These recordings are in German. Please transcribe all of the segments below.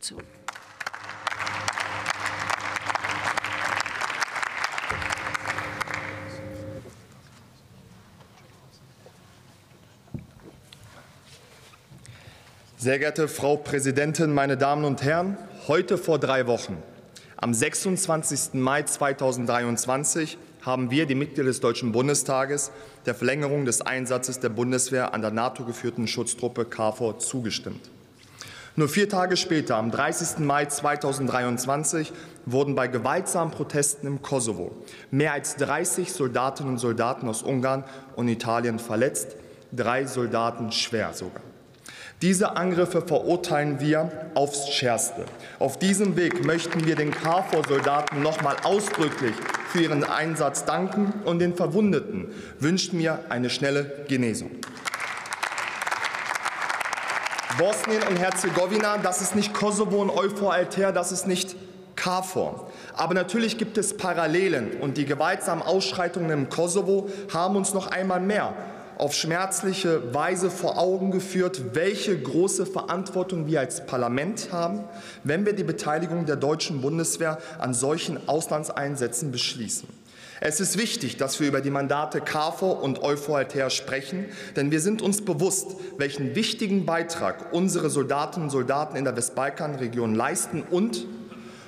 zu. Sehr geehrte Frau Präsidentin, meine Damen und Herren! Heute vor drei Wochen, am 26. Mai 2023, haben wir, die Mitglieder des Deutschen Bundestages, der Verlängerung des Einsatzes der Bundeswehr an der NATO-geführten Schutztruppe KFOR zugestimmt. Nur vier Tage später, am 30. Mai 2023, wurden bei gewaltsamen Protesten im Kosovo mehr als 30 Soldatinnen und Soldaten aus Ungarn und Italien verletzt, drei Soldaten schwer sogar. Diese Angriffe verurteilen wir aufs Schärfste. Auf diesem Weg möchten wir den KFOR-Soldaten noch mal ausdrücklich für ihren Einsatz danken und den Verwundeten wünschen wir eine schnelle Genesung. Bosnien und Herzegowina, das ist nicht Kosovo und Euphor-Altair, das ist nicht KFOR. Aber natürlich gibt es Parallelen und die gewaltsamen Ausschreitungen im Kosovo haben uns noch einmal mehr auf schmerzliche Weise vor Augen geführt, welche große Verantwortung wir als Parlament haben, wenn wir die Beteiligung der deutschen Bundeswehr an solchen Auslandseinsätzen beschließen. Es ist wichtig, dass wir über die Mandate KFOR und EUFOR sprechen, denn wir sind uns bewusst, welchen wichtigen Beitrag unsere Soldatinnen und Soldaten in der Westbalkanregion leisten und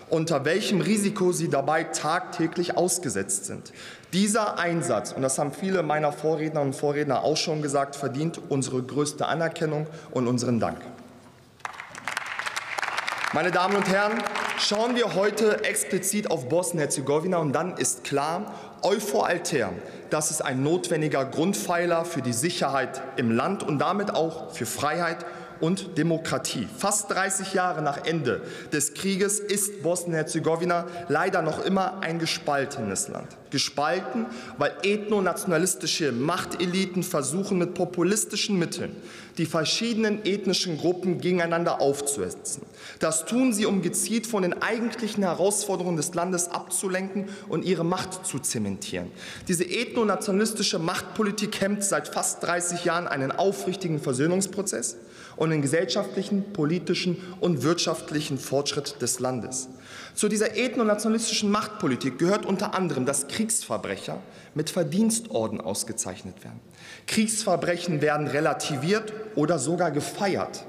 unter welchem Risiko sie dabei tagtäglich ausgesetzt sind. Dieser Einsatz, und das haben viele meiner Vorrednerinnen und Vorredner auch schon gesagt, verdient unsere größte Anerkennung und unseren Dank. Meine Damen und Herren, schauen wir heute explizit auf Bosnien-Herzegowina und dann ist klar, Euphor Alter, das ist ein notwendiger Grundpfeiler für die Sicherheit im Land und damit auch für Freiheit und Demokratie. Fast 30 Jahre nach Ende des Krieges ist Bosnien-Herzegowina leider noch immer ein gespaltenes Land. Gespalten, weil ethnonationalistische Machteliten versuchen, mit populistischen Mitteln die verschiedenen ethnischen Gruppen gegeneinander aufzusetzen. Das tun sie, um gezielt von den eigentlichen Herausforderungen des Landes abzulenken und ihre Macht zu zementieren. Diese ethnonationalistische Machtpolitik hemmt seit fast 30 Jahren einen aufrichtigen Versöhnungsprozess und den gesellschaftlichen, politischen und wirtschaftlichen Fortschritt des Landes. Zu dieser ethnonationalistischen Machtpolitik gehört unter anderem, dass Kriegsverbrecher mit Verdienstorden ausgezeichnet werden. Kriegsverbrechen werden relativiert oder sogar gefeiert.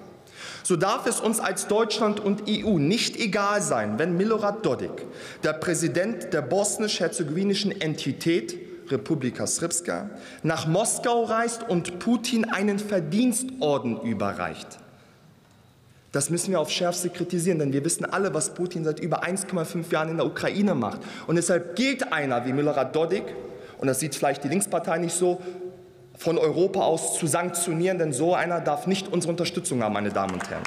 So darf es uns als Deutschland und EU nicht egal sein, wenn Milorad Dodik, der Präsident der bosnisch-herzegowinischen Entität Republika Srpska, nach Moskau reist und Putin einen Verdienstorden überreicht. Das müssen wir auf Schärfste kritisieren, denn wir wissen alle, was Putin seit über 1,5 Jahren in der Ukraine macht. Und deshalb gilt einer wie Milorad Dodik, und das sieht vielleicht die Linkspartei nicht so, von Europa aus zu sanktionieren, denn so einer darf nicht unsere Unterstützung haben, meine Damen und Herren.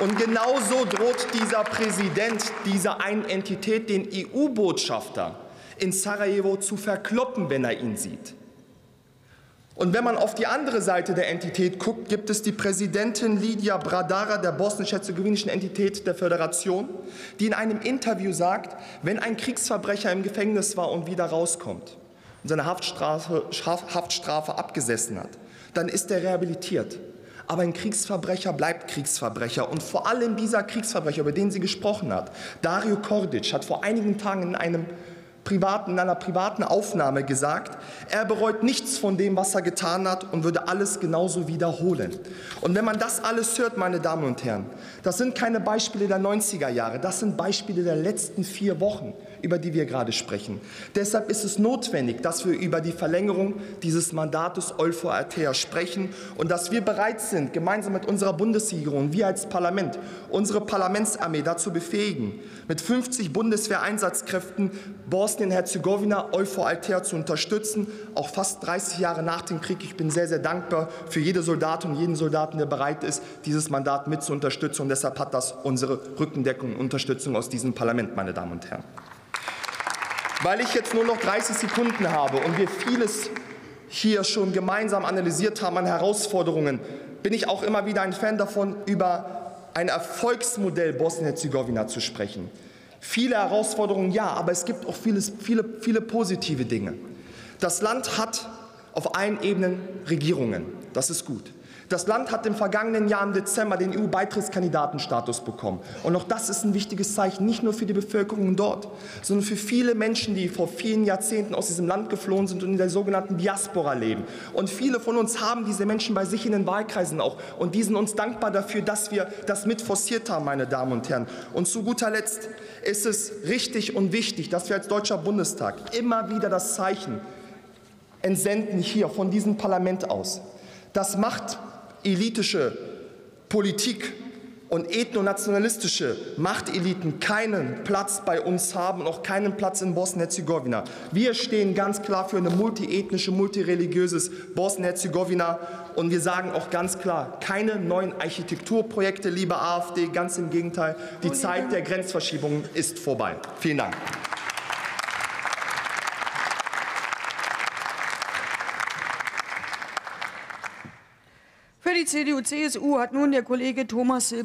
Und genauso droht dieser Präsident dieser einen Entität den EU-Botschafter in Sarajevo zu verkloppen, wenn er ihn sieht. Und wenn man auf die andere Seite der Entität guckt, gibt es die Präsidentin Lydia Bradara der bosnisch-herzegowinischen Entität der Föderation, die in einem Interview sagt, wenn ein Kriegsverbrecher im Gefängnis war und wieder rauskommt und seine Haftstrafe, Haftstrafe abgesessen hat, dann ist er rehabilitiert. Aber ein Kriegsverbrecher bleibt Kriegsverbrecher. Und vor allem dieser Kriegsverbrecher, über den sie gesprochen hat, Dario Kordic, hat vor einigen Tagen in einem privaten, in einer privaten Aufnahme gesagt, er bereut nichts von dem, was er getan hat und würde alles genauso wiederholen. Und wenn man das alles hört, meine Damen und Herren, das sind keine Beispiele der 90er Jahre, das sind Beispiele der letzten vier Wochen über die wir gerade sprechen. Deshalb ist es notwendig, dass wir über die Verlängerung dieses Mandates Olfo Altea sprechen und dass wir bereit sind, gemeinsam mit unserer Bundesregierung, wir als Parlament, unsere Parlamentsarmee dazu befähigen, mit 50 Bundeswehreinsatzkräften Bosnien-Herzegowina, Olfo Altea zu unterstützen, auch fast 30 Jahre nach dem Krieg. Ich bin sehr, sehr dankbar für jede Soldatin und jeden Soldaten, der bereit ist, dieses Mandat mit zu unterstützen. Und deshalb hat das unsere Rückendeckung und Unterstützung aus diesem Parlament, meine Damen und Herren. Weil ich jetzt nur noch 30 Sekunden habe und wir vieles hier schon gemeinsam analysiert haben an Herausforderungen, bin ich auch immer wieder ein Fan davon, über ein Erfolgsmodell Bosnien-Herzegowina zu sprechen. Viele Herausforderungen, ja, aber es gibt auch vieles, viele, viele positive Dinge. Das Land hat auf allen Ebenen Regierungen. Das ist gut. Das Land hat im vergangenen Jahr im Dezember den EU-Beitrittskandidatenstatus bekommen. Und auch das ist ein wichtiges Zeichen, nicht nur für die Bevölkerung dort, sondern für viele Menschen, die vor vielen Jahrzehnten aus diesem Land geflohen sind und in der sogenannten Diaspora leben. Und viele von uns haben diese Menschen bei sich in den Wahlkreisen auch. Und die sind uns dankbar dafür, dass wir das mit forciert haben, meine Damen und Herren. Und zu guter Letzt ist es richtig und wichtig, dass wir als Deutscher Bundestag immer wieder das Zeichen entsenden hier von diesem Parlament aus. Das macht elitische Politik und ethnonationalistische Machteliten keinen Platz bei uns haben und auch keinen Platz in Bosnien-Herzegowina. Wir stehen ganz klar für ein multiethnische, multireligiöses Bosnien-Herzegowina und wir sagen auch ganz klar, keine neuen Architekturprojekte, liebe AfD, ganz im Gegenteil. Die Zeit der Grenzverschiebungen ist vorbei. Vielen Dank. Für die CDU-CSU hat nun der Kollege Thomas